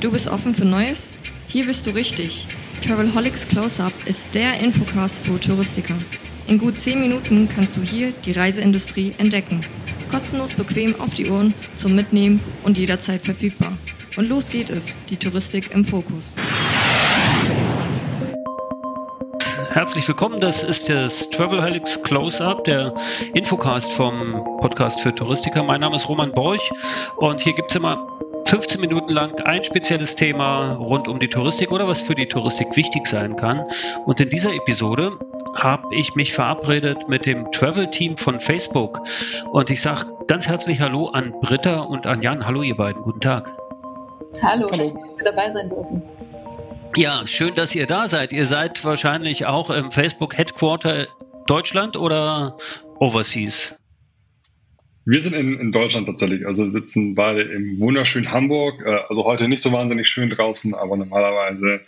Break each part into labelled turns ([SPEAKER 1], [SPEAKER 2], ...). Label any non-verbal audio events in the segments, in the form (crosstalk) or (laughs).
[SPEAKER 1] Du bist offen für Neues? Hier bist du richtig. Travelholics Close-Up ist der Infocast für Touristiker. In gut 10 Minuten kannst du hier die Reiseindustrie entdecken. Kostenlos bequem auf die Ohren, zum Mitnehmen und jederzeit verfügbar. Und los geht es, die Touristik im Fokus.
[SPEAKER 2] Herzlich willkommen, das ist das Travelholics Close-Up, der Infocast vom Podcast für Touristiker. Mein Name ist Roman Borch und hier gibt es immer 15 Minuten lang ein spezielles Thema rund um die Touristik oder was für die Touristik wichtig sein kann. Und in dieser Episode habe ich mich verabredet mit dem Travel-Team von Facebook. Und ich sage ganz herzlich Hallo an Britta und an Jan. Hallo ihr beiden, guten Tag.
[SPEAKER 3] Hallo, Hallo. dass wir dabei sein dürfen.
[SPEAKER 2] Ja, schön, dass ihr da seid. Ihr seid wahrscheinlich auch im Facebook Headquarter Deutschland oder Overseas?
[SPEAKER 4] Wir sind in, in Deutschland tatsächlich, also sitzen beide im wunderschönen Hamburg. Äh, also heute nicht so wahnsinnig schön draußen, aber normalerweise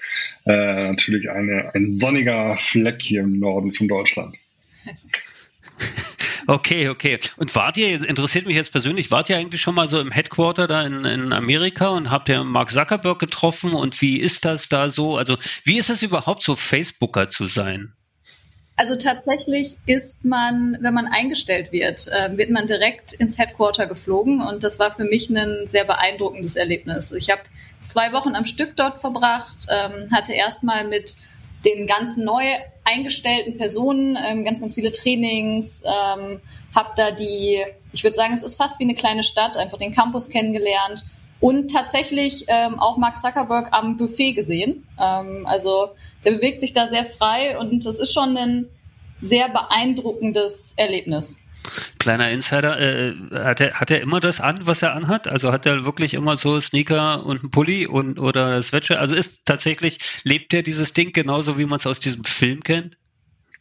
[SPEAKER 4] äh, natürlich eine, ein sonniger Fleck hier im Norden von Deutschland. (laughs)
[SPEAKER 2] Okay, okay. Und wart ihr, interessiert mich jetzt persönlich, wart ihr eigentlich schon mal so im Headquarter da in, in Amerika und habt ihr Mark Zuckerberg getroffen und wie ist das da so? Also wie ist es überhaupt so, Facebooker zu sein?
[SPEAKER 3] Also tatsächlich ist man, wenn man eingestellt wird, äh, wird man direkt ins Headquarter geflogen und das war für mich ein sehr beeindruckendes Erlebnis. Ich habe zwei Wochen am Stück dort verbracht, ähm, hatte erstmal mit den ganzen neu eingestellten Personen ähm, ganz, ganz viele Trainings, ähm, habe da die, ich würde sagen, es ist fast wie eine kleine Stadt, einfach den Campus kennengelernt und tatsächlich ähm, auch Mark Zuckerberg am Buffet gesehen. Ähm, also der bewegt sich da sehr frei und das ist schon ein sehr beeindruckendes Erlebnis.
[SPEAKER 2] Kleiner Insider, äh, hat, er, hat er immer das an, was er anhat? Also hat er wirklich immer so Sneaker und einen Pulli und oder Sweatshirt? Also ist tatsächlich, lebt er dieses Ding genauso, wie man es aus diesem Film kennt?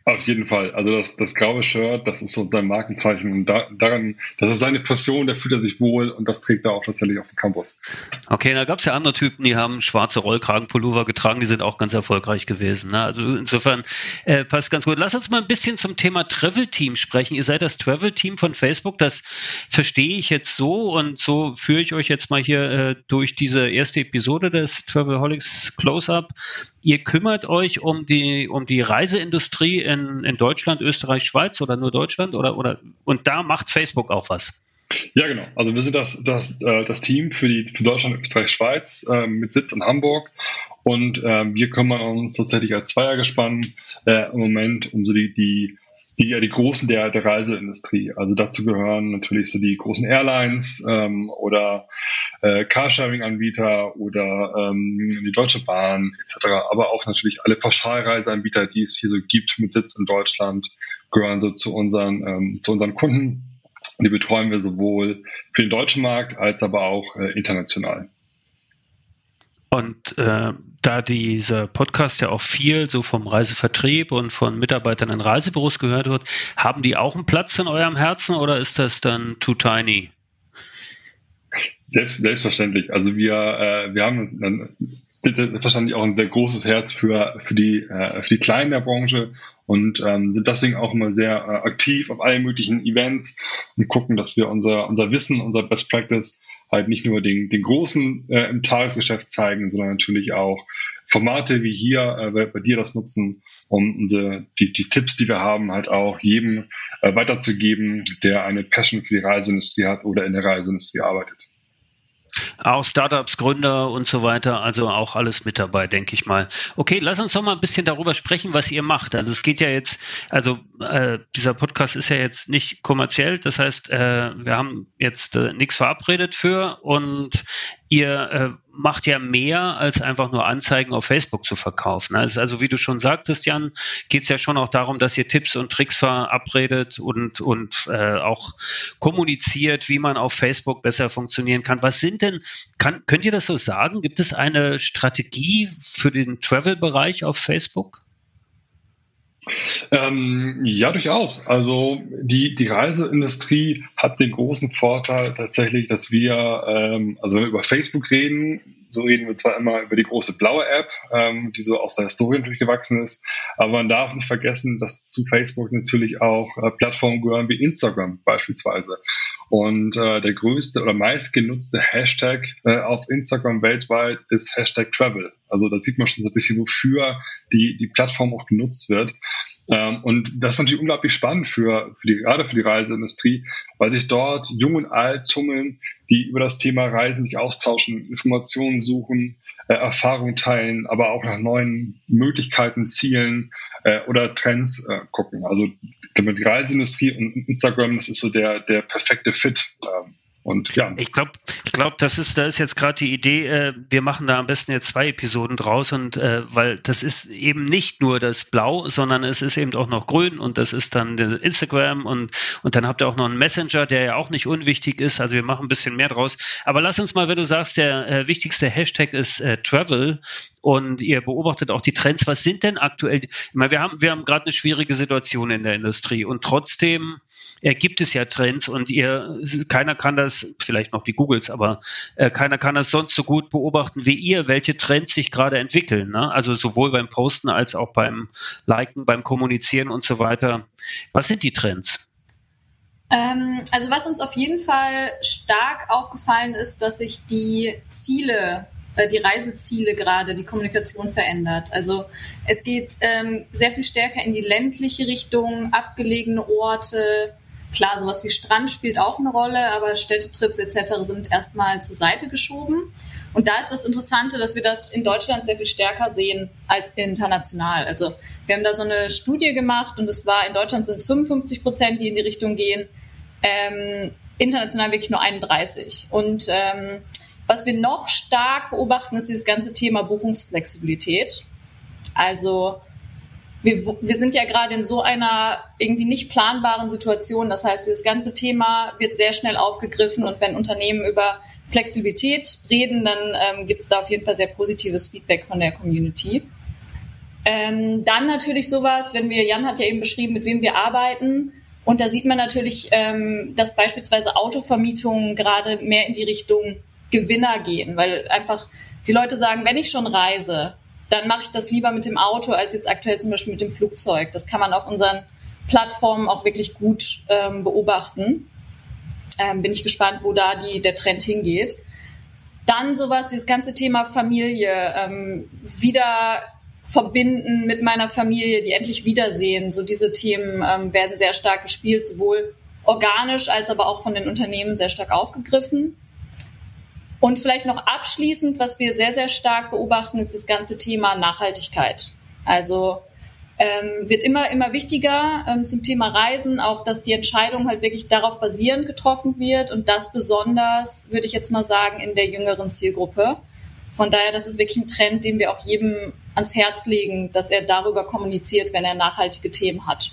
[SPEAKER 4] Auf jeden Fall. Also das, das graue Shirt, das ist so sein Markenzeichen und da, daran, das ist seine Passion, da fühlt er sich wohl und das trägt er auch tatsächlich auf dem Campus.
[SPEAKER 2] Okay, da gab es ja andere Typen, die haben schwarze Rollkragenpullover getragen, die sind auch ganz erfolgreich gewesen. Ne? Also insofern äh, passt ganz gut. Lass uns mal ein bisschen zum Thema Travel Team sprechen. Ihr seid das Travel Team von Facebook, das verstehe ich jetzt so und so führe ich euch jetzt mal hier äh, durch diese erste Episode des Travelholics Close-Up. Ihr kümmert euch um die, um die Reiseindustrie in, in Deutschland, Österreich, Schweiz oder nur Deutschland oder, oder und da macht Facebook auch was.
[SPEAKER 4] Ja, genau. Also wir sind das, das, äh, das Team für, die, für Deutschland, Österreich, Schweiz äh, mit Sitz in Hamburg. Und äh, wir kümmern uns tatsächlich als Zweiergespann äh, im Moment um so die, die die ja die großen der, der Reiseindustrie. Also dazu gehören natürlich so die großen Airlines ähm, oder äh, Carsharing-Anbieter oder ähm, die Deutsche Bahn etc. Aber auch natürlich alle Pauschalreiseanbieter, die es hier so gibt mit Sitz in Deutschland, gehören so zu unseren ähm, zu unseren Kunden. Und die betreuen wir sowohl für den deutschen Markt als aber auch äh, international.
[SPEAKER 2] Und äh, da dieser Podcast ja auch viel so vom Reisevertrieb und von Mitarbeitern in Reisebüros gehört wird, haben die auch einen Platz in eurem Herzen oder ist das dann too tiny?
[SPEAKER 4] Selbst, selbstverständlich. Also wir, äh, wir haben ein, wahrscheinlich auch ein sehr großes Herz für, für, die, äh, für die Kleinen der Branche und ähm, sind deswegen auch immer sehr äh, aktiv auf allen möglichen Events und gucken, dass wir unser, unser Wissen, unser Best Practice halt nicht nur den, den Großen äh, im Tagesgeschäft zeigen, sondern natürlich auch Formate wie hier äh, bei, dir das nutzen, um unsere, die, die Tipps, die wir haben, halt auch jedem äh, weiterzugeben, der eine Passion für die Reiseindustrie hat oder in der Reiseindustrie arbeitet.
[SPEAKER 2] Auch Startups, Gründer und so weiter, also auch alles mit dabei, denke ich mal. Okay, lass uns doch mal ein bisschen darüber sprechen, was ihr macht. Also es geht ja jetzt, also äh, dieser Podcast ist ja jetzt nicht kommerziell, das heißt, äh, wir haben jetzt äh, nichts verabredet für und ihr äh, macht ja mehr als einfach nur Anzeigen auf Facebook zu verkaufen. Also, also wie du schon sagtest, Jan, geht es ja schon auch darum, dass ihr Tipps und Tricks verabredet und, und äh, auch kommuniziert, wie man auf Facebook besser funktionieren kann. Was sind denn, kann, könnt ihr das so sagen? Gibt es eine Strategie für den Travel-Bereich auf Facebook?
[SPEAKER 4] Ähm, ja, durchaus. Also die, die Reiseindustrie hat den großen Vorteil tatsächlich, dass wir, ähm, also wenn wir über Facebook reden, so reden wir zwar immer über die große blaue App, ähm, die so aus der Historie natürlich gewachsen ist, aber man darf nicht vergessen, dass zu Facebook natürlich auch äh, Plattformen gehören wie Instagram beispielsweise. Und äh, der größte oder meistgenutzte Hashtag äh, auf Instagram weltweit ist Hashtag Travel. Also da sieht man schon so ein bisschen, wofür die, die Plattform auch genutzt wird. Ähm, und das ist natürlich unglaublich spannend für, für die, gerade für die Reiseindustrie, weil sich dort jung und alt tummeln, die über das Thema Reisen sich austauschen, Informationen suchen, äh, Erfahrungen teilen, aber auch nach neuen Möglichkeiten, Zielen äh, oder Trends äh, gucken. Also die Reiseindustrie und Instagram, das ist so der, der perfekte Fit. Ähm, und ja.
[SPEAKER 2] Ich glaube, ich glaube, das ist, da ist jetzt gerade die Idee, äh, wir machen da am besten jetzt zwei Episoden draus und äh, weil das ist eben nicht nur das Blau, sondern es ist eben auch noch grün und das ist dann Instagram und, und dann habt ihr auch noch einen Messenger, der ja auch nicht unwichtig ist. Also wir machen ein bisschen mehr draus. Aber lass uns mal, wenn du sagst, der äh, wichtigste Hashtag ist äh, Travel und ihr beobachtet auch die Trends. Was sind denn aktuell? Ich meine, wir haben, wir haben gerade eine schwierige Situation in der Industrie und trotzdem gibt es ja Trends und ihr, keiner kann das, vielleicht noch die Googles, aber äh, keiner kann das sonst so gut beobachten wie ihr, welche Trends sich gerade entwickeln. Ne? Also sowohl beim Posten als auch beim Liken, beim Kommunizieren und so weiter. Was sind die Trends?
[SPEAKER 3] Ähm, also was uns auf jeden Fall stark aufgefallen ist, dass sich die Ziele äh, die Reiseziele gerade, die Kommunikation verändert. Also es geht ähm, sehr viel stärker in die ländliche Richtung, abgelegene Orte, Klar, sowas wie Strand spielt auch eine Rolle, aber Städtetrips etc. sind erstmal zur Seite geschoben. Und da ist das Interessante, dass wir das in Deutschland sehr viel stärker sehen als international. Also wir haben da so eine Studie gemacht und es war in Deutschland sind es 55 Prozent, die in die Richtung gehen, ähm, international wirklich nur 31. Und ähm, was wir noch stark beobachten, ist dieses ganze Thema Buchungsflexibilität. Also wir, wir sind ja gerade in so einer irgendwie nicht planbaren Situation. Das heißt, dieses ganze Thema wird sehr schnell aufgegriffen und wenn Unternehmen über Flexibilität reden, dann ähm, gibt es da auf jeden Fall sehr positives Feedback von der Community. Ähm, dann natürlich sowas, wenn wir, Jan hat ja eben beschrieben, mit wem wir arbeiten. Und da sieht man natürlich, ähm, dass beispielsweise Autovermietungen gerade mehr in die Richtung Gewinner gehen, weil einfach die Leute sagen, wenn ich schon reise, dann mache ich das lieber mit dem Auto als jetzt aktuell zum Beispiel mit dem Flugzeug. Das kann man auf unseren Plattformen auch wirklich gut ähm, beobachten. Ähm, bin ich gespannt, wo da die, der Trend hingeht. Dann sowas, dieses ganze Thema Familie, ähm, wieder verbinden mit meiner Familie, die endlich wiedersehen. So diese Themen ähm, werden sehr stark gespielt, sowohl organisch als aber auch von den Unternehmen sehr stark aufgegriffen. Und vielleicht noch abschließend, was wir sehr, sehr stark beobachten, ist das ganze Thema Nachhaltigkeit. Also ähm, wird immer, immer wichtiger ähm, zum Thema Reisen, auch dass die Entscheidung halt wirklich darauf basierend getroffen wird und das besonders, würde ich jetzt mal sagen, in der jüngeren Zielgruppe. Von daher, das ist wirklich ein Trend, den wir auch jedem ans Herz legen, dass er darüber kommuniziert, wenn er nachhaltige Themen hat.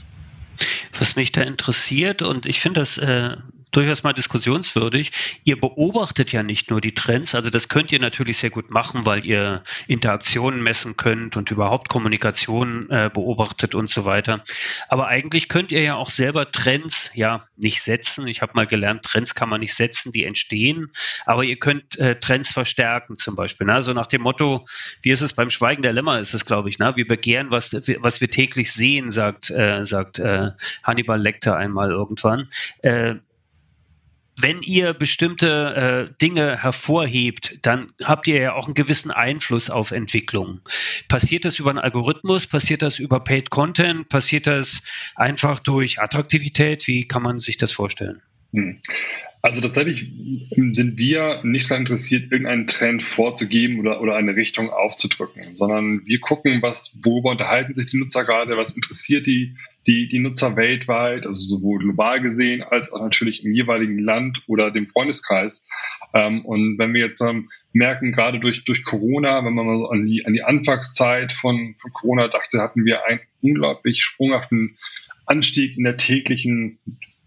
[SPEAKER 2] Was mich da interessiert, und ich finde das äh, durchaus mal diskussionswürdig. Ihr beobachtet ja nicht nur die Trends, also das könnt ihr natürlich sehr gut machen, weil ihr Interaktionen messen könnt und überhaupt Kommunikation äh, beobachtet und so weiter. Aber eigentlich könnt ihr ja auch selber Trends ja nicht setzen. Ich habe mal gelernt, Trends kann man nicht setzen, die entstehen, aber ihr könnt äh, Trends verstärken zum Beispiel. Ne? Also nach dem Motto, wie ist es beim Schweigen der Lämmer, ist es, glaube ich, ne? wir begehren, was, was wir täglich sehen, sagt, äh, sagt äh, Hannibal Lecter einmal irgendwann. Wenn ihr bestimmte äh, Dinge hervorhebt, dann habt ihr ja auch einen gewissen Einfluss auf Entwicklung. Passiert das über einen Algorithmus? Passiert das über Paid Content? Passiert das einfach durch Attraktivität? Wie kann man sich das vorstellen? Hm.
[SPEAKER 4] Also tatsächlich sind wir nicht daran interessiert, irgendeinen Trend vorzugeben oder, oder eine Richtung aufzudrücken, sondern wir gucken, was, worüber unterhalten sich die Nutzer gerade, was interessiert die, die, die Nutzer weltweit, also sowohl global gesehen als auch natürlich im jeweiligen Land oder dem Freundeskreis. Ähm, und wenn wir jetzt ähm, merken, gerade durch, durch Corona, wenn man mal so an die, an die Anfangszeit von, von Corona dachte, hatten wir einen unglaublich sprunghaften Anstieg in der täglichen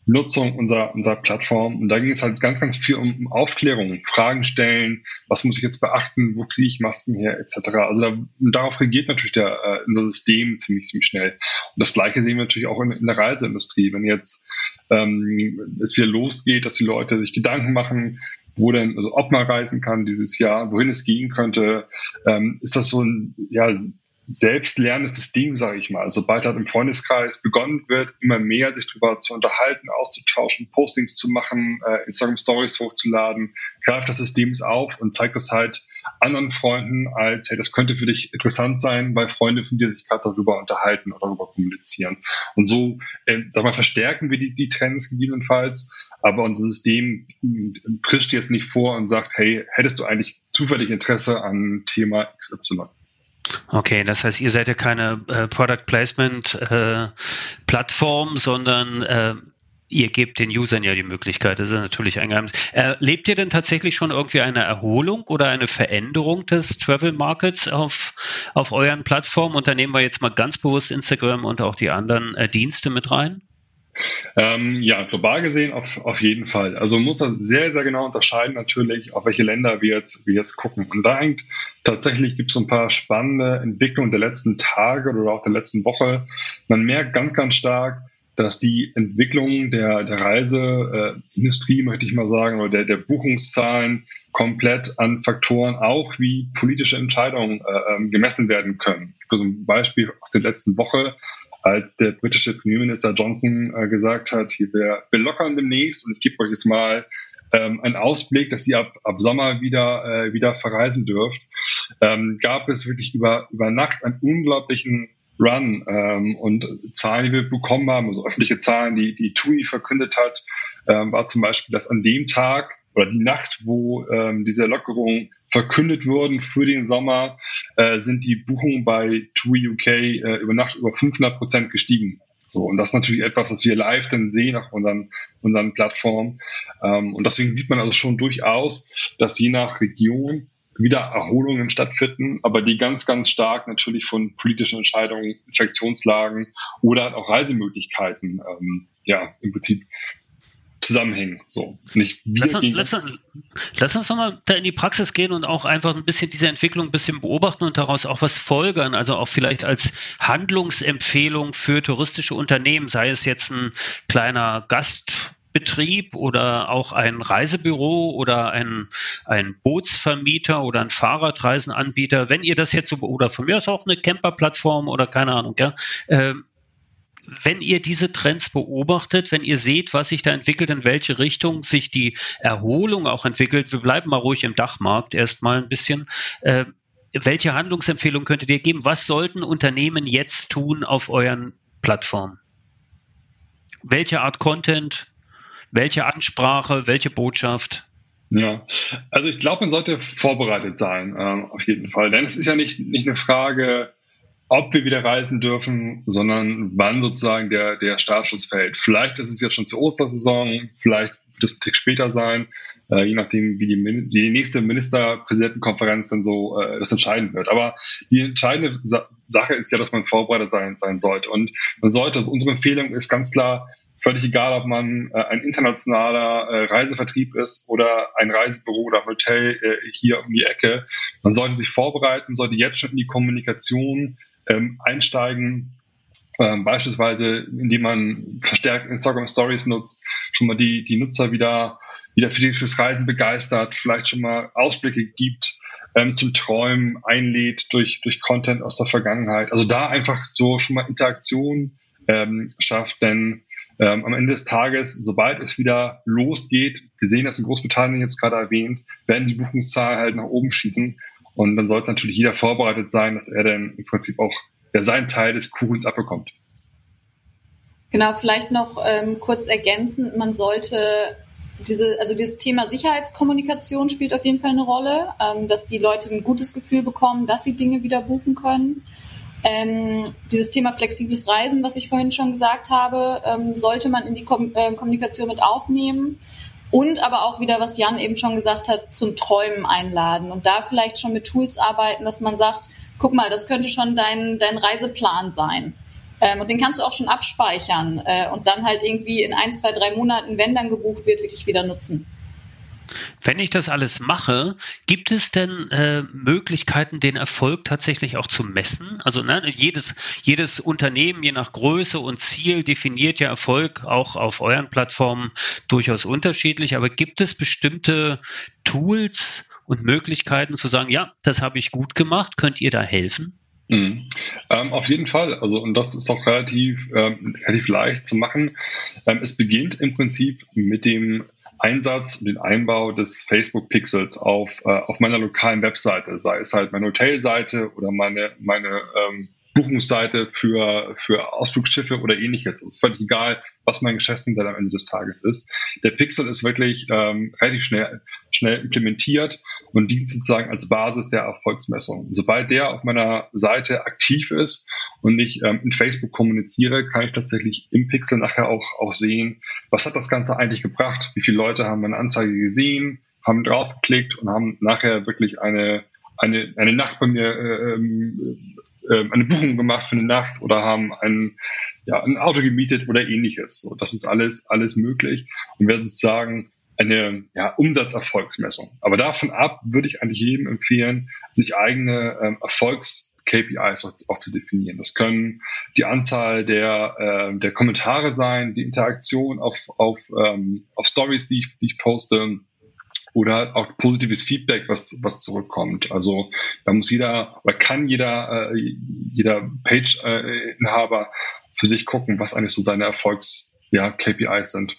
[SPEAKER 4] Nutzung unserer, unserer Plattform. Und da ging es halt ganz, ganz viel um Aufklärung, Fragen stellen, was muss ich jetzt beachten, wo kriege ich Masken her, etc. Also da, darauf reagiert natürlich der, äh, unser System ziemlich, ziemlich schnell. Und das Gleiche sehen wir natürlich auch in, in der Reiseindustrie. Wenn jetzt ähm, es wieder losgeht, dass die Leute sich Gedanken machen, wo denn, also ob man reisen kann dieses Jahr, wohin es gehen könnte. Ähm, ist das so ein ja, selbstlernendes System, sage ich mal. Sobald halt im Freundeskreis begonnen wird, immer mehr sich darüber zu unterhalten, auszutauschen, Postings zu machen, äh, Instagram Stories hochzuladen, greift das System auf und zeigt das halt anderen Freunden als, hey, das könnte für dich interessant sein, weil Freunde von dir sich gerade darüber unterhalten oder darüber kommunizieren. Und so, äh, sag mal, verstärken wir die, die Trends gegebenenfalls, aber unser System prischt jetzt nicht vor und sagt, hey, hättest du eigentlich zufällig Interesse an Thema XY?
[SPEAKER 2] Okay, das heißt, ihr seid ja keine äh, Product Placement äh, Plattform, sondern äh, ihr gebt den Usern ja die Möglichkeit. Das ist natürlich ein Geheimnis. Erlebt ihr denn tatsächlich schon irgendwie eine Erholung oder eine Veränderung des Travel Markets auf, auf euren Plattformen? Und da nehmen wir jetzt mal ganz bewusst Instagram und auch die anderen äh, Dienste mit rein.
[SPEAKER 4] Ähm, ja, global gesehen auf, auf jeden Fall. Also man muss da sehr, sehr genau unterscheiden natürlich, auf welche Länder wir jetzt, wir jetzt gucken. Und da hängt tatsächlich gibt es so ein paar spannende Entwicklungen der letzten Tage oder auch der letzten Woche. Man merkt ganz, ganz stark, dass die Entwicklung der, der Reiseindustrie, möchte ich mal sagen, oder der, der Buchungszahlen komplett an Faktoren auch wie politische Entscheidungen äh, ähm, gemessen werden können. Also ein Beispiel aus der letzten Woche als der britische Premierminister Johnson äh, gesagt hat, hier, wir, wir lockern demnächst und ich gebe euch jetzt mal ähm, einen Ausblick, dass ihr ab, ab Sommer wieder, äh, wieder verreisen dürft, ähm, gab es wirklich über, über Nacht einen unglaublichen Run ähm, und Zahlen, die wir bekommen haben, also öffentliche Zahlen, die die TUI verkündet hat, ähm, war zum Beispiel, dass an dem Tag oder die Nacht, wo ähm, diese Lockerungen verkündet wurden für den Sommer, äh, sind die Buchungen bei TUI UK äh, über Nacht über 500 Prozent gestiegen. So, und das ist natürlich etwas, was wir live dann sehen auf unseren, unseren Plattformen. Ähm, und deswegen sieht man also schon durchaus, dass je nach Region wieder Erholungen stattfinden, aber die ganz, ganz stark natürlich von politischen Entscheidungen, Infektionslagen oder auch Reisemöglichkeiten ähm, ja im Prinzip zusammenhängen. So, nicht wir
[SPEAKER 2] lass, uns, lass, lass uns nochmal da in die Praxis gehen und auch einfach ein bisschen diese Entwicklung ein bisschen beobachten und daraus auch was folgern. Also auch vielleicht als Handlungsempfehlung für touristische Unternehmen, sei es jetzt ein kleiner Gast Betrieb oder auch ein Reisebüro oder ein, ein Bootsvermieter oder ein Fahrradreisenanbieter, wenn ihr das jetzt so, oder von mir aus auch eine Camperplattform oder keine Ahnung, ja, äh, wenn ihr diese Trends beobachtet, wenn ihr seht, was sich da entwickelt, in welche Richtung sich die Erholung auch entwickelt, wir bleiben mal ruhig im Dachmarkt erstmal ein bisschen. Äh, welche Handlungsempfehlungen könntet ihr geben? Was sollten Unternehmen jetzt tun auf euren Plattformen? Welche Art Content? Welche Ansprache? Welche Botschaft?
[SPEAKER 4] Ja, also ich glaube, man sollte vorbereitet sein, äh, auf jeden Fall. Denn es ist ja nicht, nicht eine Frage, ob wir wieder reisen dürfen, sondern wann sozusagen der, der Startschuss fällt. Vielleicht ist es jetzt schon zur Ostersaison, vielleicht wird es ein Tick später sein, äh, je nachdem, wie die, wie die nächste Ministerpräsidentenkonferenz dann so äh, das entscheiden wird. Aber die entscheidende Sa Sache ist ja, dass man vorbereitet sein, sein sollte. Und man sollte, also unsere Empfehlung ist ganz klar, völlig egal, ob man äh, ein internationaler äh, Reisevertrieb ist oder ein Reisebüro oder Hotel äh, hier um die Ecke. Man sollte sich vorbereiten, sollte jetzt schon in die Kommunikation ähm, einsteigen, ähm, beispielsweise indem man verstärkt Instagram Stories nutzt, schon mal die, die Nutzer wieder, wieder für fürs Reisen begeistert, vielleicht schon mal Ausblicke gibt, ähm, zum Träumen einlädt durch, durch Content aus der Vergangenheit. Also da einfach so schon mal Interaktion ähm, schafft, denn ähm, am Ende des Tages, sobald es wieder losgeht, wir sehen das in Großbritannien, ich habe es gerade erwähnt, werden die Buchungszahlen halt nach oben schießen. Und dann sollte natürlich jeder vorbereitet sein, dass er dann im Prinzip auch ja, seinen Teil des Kuchens abbekommt.
[SPEAKER 3] Genau, vielleicht noch ähm, kurz ergänzend, man sollte diese, also dieses Thema Sicherheitskommunikation spielt auf jeden Fall eine Rolle, ähm, dass die Leute ein gutes Gefühl bekommen, dass sie Dinge wieder buchen können. Ähm, dieses Thema flexibles Reisen, was ich vorhin schon gesagt habe, ähm, sollte man in die Kom äh, Kommunikation mit aufnehmen und aber auch wieder, was Jan eben schon gesagt hat, zum Träumen einladen und da vielleicht schon mit Tools arbeiten, dass man sagt, guck mal, das könnte schon dein, dein Reiseplan sein. Ähm, und den kannst du auch schon abspeichern äh, und dann halt irgendwie in ein, zwei, drei Monaten, wenn dann gebucht wird, wirklich wieder nutzen.
[SPEAKER 2] Wenn ich das alles mache, gibt es denn äh, Möglichkeiten, den Erfolg tatsächlich auch zu messen? Also ne, jedes, jedes Unternehmen, je nach Größe und Ziel, definiert ja Erfolg auch auf euren Plattformen durchaus unterschiedlich. Aber gibt es bestimmte Tools und Möglichkeiten zu sagen, ja, das habe ich gut gemacht, könnt ihr da helfen?
[SPEAKER 4] Mhm. Ähm, auf jeden Fall. Also, und das ist auch relativ, ähm, relativ leicht zu machen. Ähm, es beginnt im Prinzip mit dem Einsatz und den Einbau des Facebook Pixels auf, äh, auf meiner lokalen Webseite, sei es halt meine Hotelseite oder meine, meine ähm, Buchungsseite für, für Ausflugsschiffe oder ähnliches. Völlig egal, was mein Geschäftsmodell am Ende des Tages ist. Der Pixel ist wirklich ähm, relativ schnell, schnell implementiert und dient sozusagen als Basis der Erfolgsmessung. sobald der auf meiner Seite aktiv ist und ich ähm, in Facebook kommuniziere, kann ich tatsächlich im Pixel nachher auch, auch sehen, was hat das Ganze eigentlich gebracht, wie viele Leute haben meine Anzeige gesehen, haben draufgeklickt und haben nachher wirklich eine, eine, eine Nacht bei mir äh, ähm, äh, eine Buchung gemacht für eine Nacht oder haben ein, ja, ein Auto gemietet oder ähnliches. So, das ist alles, alles möglich und wäre sozusagen eine ja, Umsatzerfolgsmessung. Aber davon ab würde ich eigentlich jedem empfehlen, sich eigene ähm, Erfolgs KPIs auch, auch, zu definieren. Das können die Anzahl der, äh, der Kommentare sein, die Interaktion auf, auf, ähm, auf Stories, die ich, die ich poste, oder auch positives Feedback, was, was zurückkommt. Also da muss jeder oder kann jeder, äh, jeder Page-Inhaber für sich gucken, was eigentlich so seine Erfolgs-KPIs ja, sind.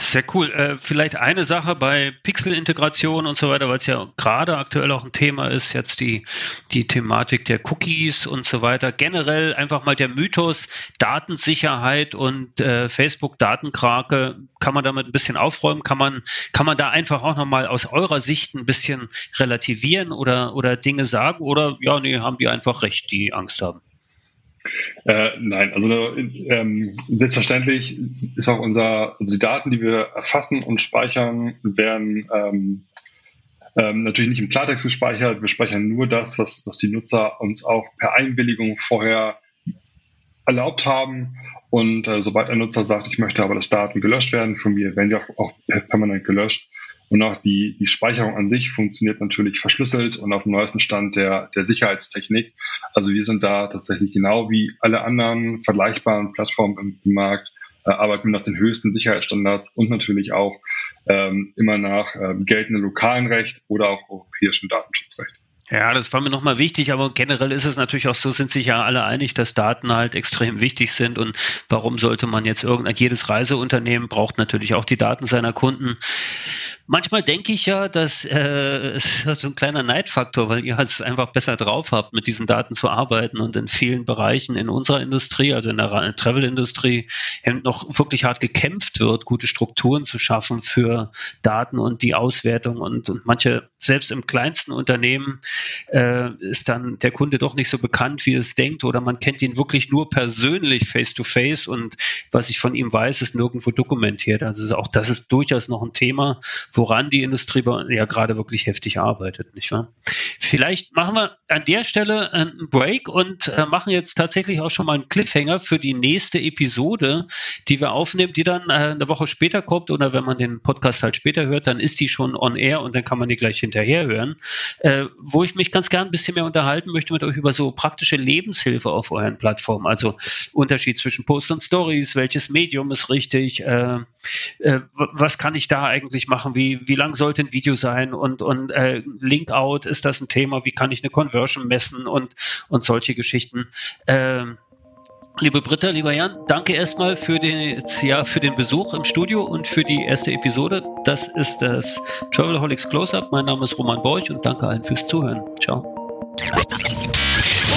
[SPEAKER 2] Sehr cool. Äh, vielleicht eine Sache bei Pixel-Integration und so weiter, weil es ja gerade aktuell auch ein Thema ist, jetzt die, die Thematik der Cookies und so weiter. Generell einfach mal der Mythos Datensicherheit und äh, Facebook-Datenkrake. Kann man damit ein bisschen aufräumen? Kann man, kann man da einfach auch nochmal aus eurer Sicht ein bisschen relativieren oder, oder Dinge sagen? Oder ja, nee, haben die einfach recht, die Angst haben?
[SPEAKER 4] Äh, nein, also ähm, selbstverständlich ist auch unser, also die Daten, die wir erfassen und speichern, werden ähm, ähm, natürlich nicht im Klartext gespeichert. Wir speichern nur das, was, was die Nutzer uns auch per Einwilligung vorher erlaubt haben. Und äh, sobald ein Nutzer sagt, ich möchte aber, dass Daten gelöscht werden von mir, werden die auch, auch permanent gelöscht. Und auch die, die Speicherung an sich funktioniert natürlich verschlüsselt und auf dem neuesten Stand der, der Sicherheitstechnik. Also wir sind da tatsächlich genau wie alle anderen vergleichbaren Plattformen im, im Markt, äh, arbeiten nach den höchsten Sicherheitsstandards und natürlich auch ähm, immer nach äh, geltendem lokalen Recht oder auch europäischem Datenschutzrecht.
[SPEAKER 2] Ja, das war mir nochmal wichtig, aber generell ist es natürlich auch so, sind sich ja alle einig, dass Daten halt extrem wichtig sind und warum sollte man jetzt irgendein, jedes Reiseunternehmen braucht natürlich auch die Daten seiner Kunden. Manchmal denke ich ja, dass äh, es ist so ein kleiner Neidfaktor, weil ihr es einfach besser drauf habt, mit diesen Daten zu arbeiten und in vielen Bereichen in unserer Industrie, also in der Travel-Industrie, noch wirklich hart gekämpft wird, gute Strukturen zu schaffen für Daten und die Auswertung und, und manche, selbst im kleinsten Unternehmen, äh, ist dann der Kunde doch nicht so bekannt, wie es denkt oder man kennt ihn wirklich nur persönlich face to face und was ich von ihm weiß, ist nirgendwo dokumentiert. Also auch das ist durchaus noch ein Thema, woran die Industrie ja gerade wirklich heftig arbeitet, nicht wahr? Vielleicht machen wir an der Stelle einen Break und äh, machen jetzt tatsächlich auch schon mal einen Cliffhanger für die nächste Episode, die wir aufnehmen, die dann äh, eine Woche später kommt oder wenn man den Podcast halt später hört, dann ist die schon on air und dann kann man die gleich hinterher hören, äh, wo ich mich ganz gern ein bisschen mehr unterhalten möchte mit euch über so praktische Lebenshilfe auf euren Plattformen, also Unterschied zwischen Post und Stories, welches Medium ist richtig, äh, äh, was kann ich da eigentlich machen, wie wie, lang sollte ein Video sein? Und, und äh, Link-Out, ist das ein Thema, wie kann ich eine Conversion messen und, und solche Geschichten. Ähm, Liebe Britta, lieber Jan, danke erstmal für den, ja, für den Besuch im Studio und für die erste Episode. Das ist das Travelholics Close-Up. Mein Name ist Roman Borch und danke allen fürs Zuhören. Ciao.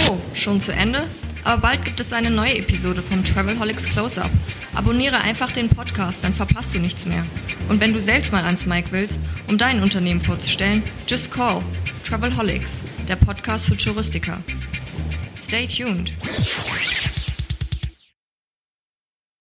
[SPEAKER 1] Oh, schon zu Ende? Aber bald gibt es eine neue Episode vom Travelholics Close-Up. Abonniere einfach den Podcast, dann verpasst du nichts mehr. Und wenn du selbst mal ans Mic willst, um dein Unternehmen vorzustellen, just call Travelholics, der Podcast für Touristiker. Stay tuned.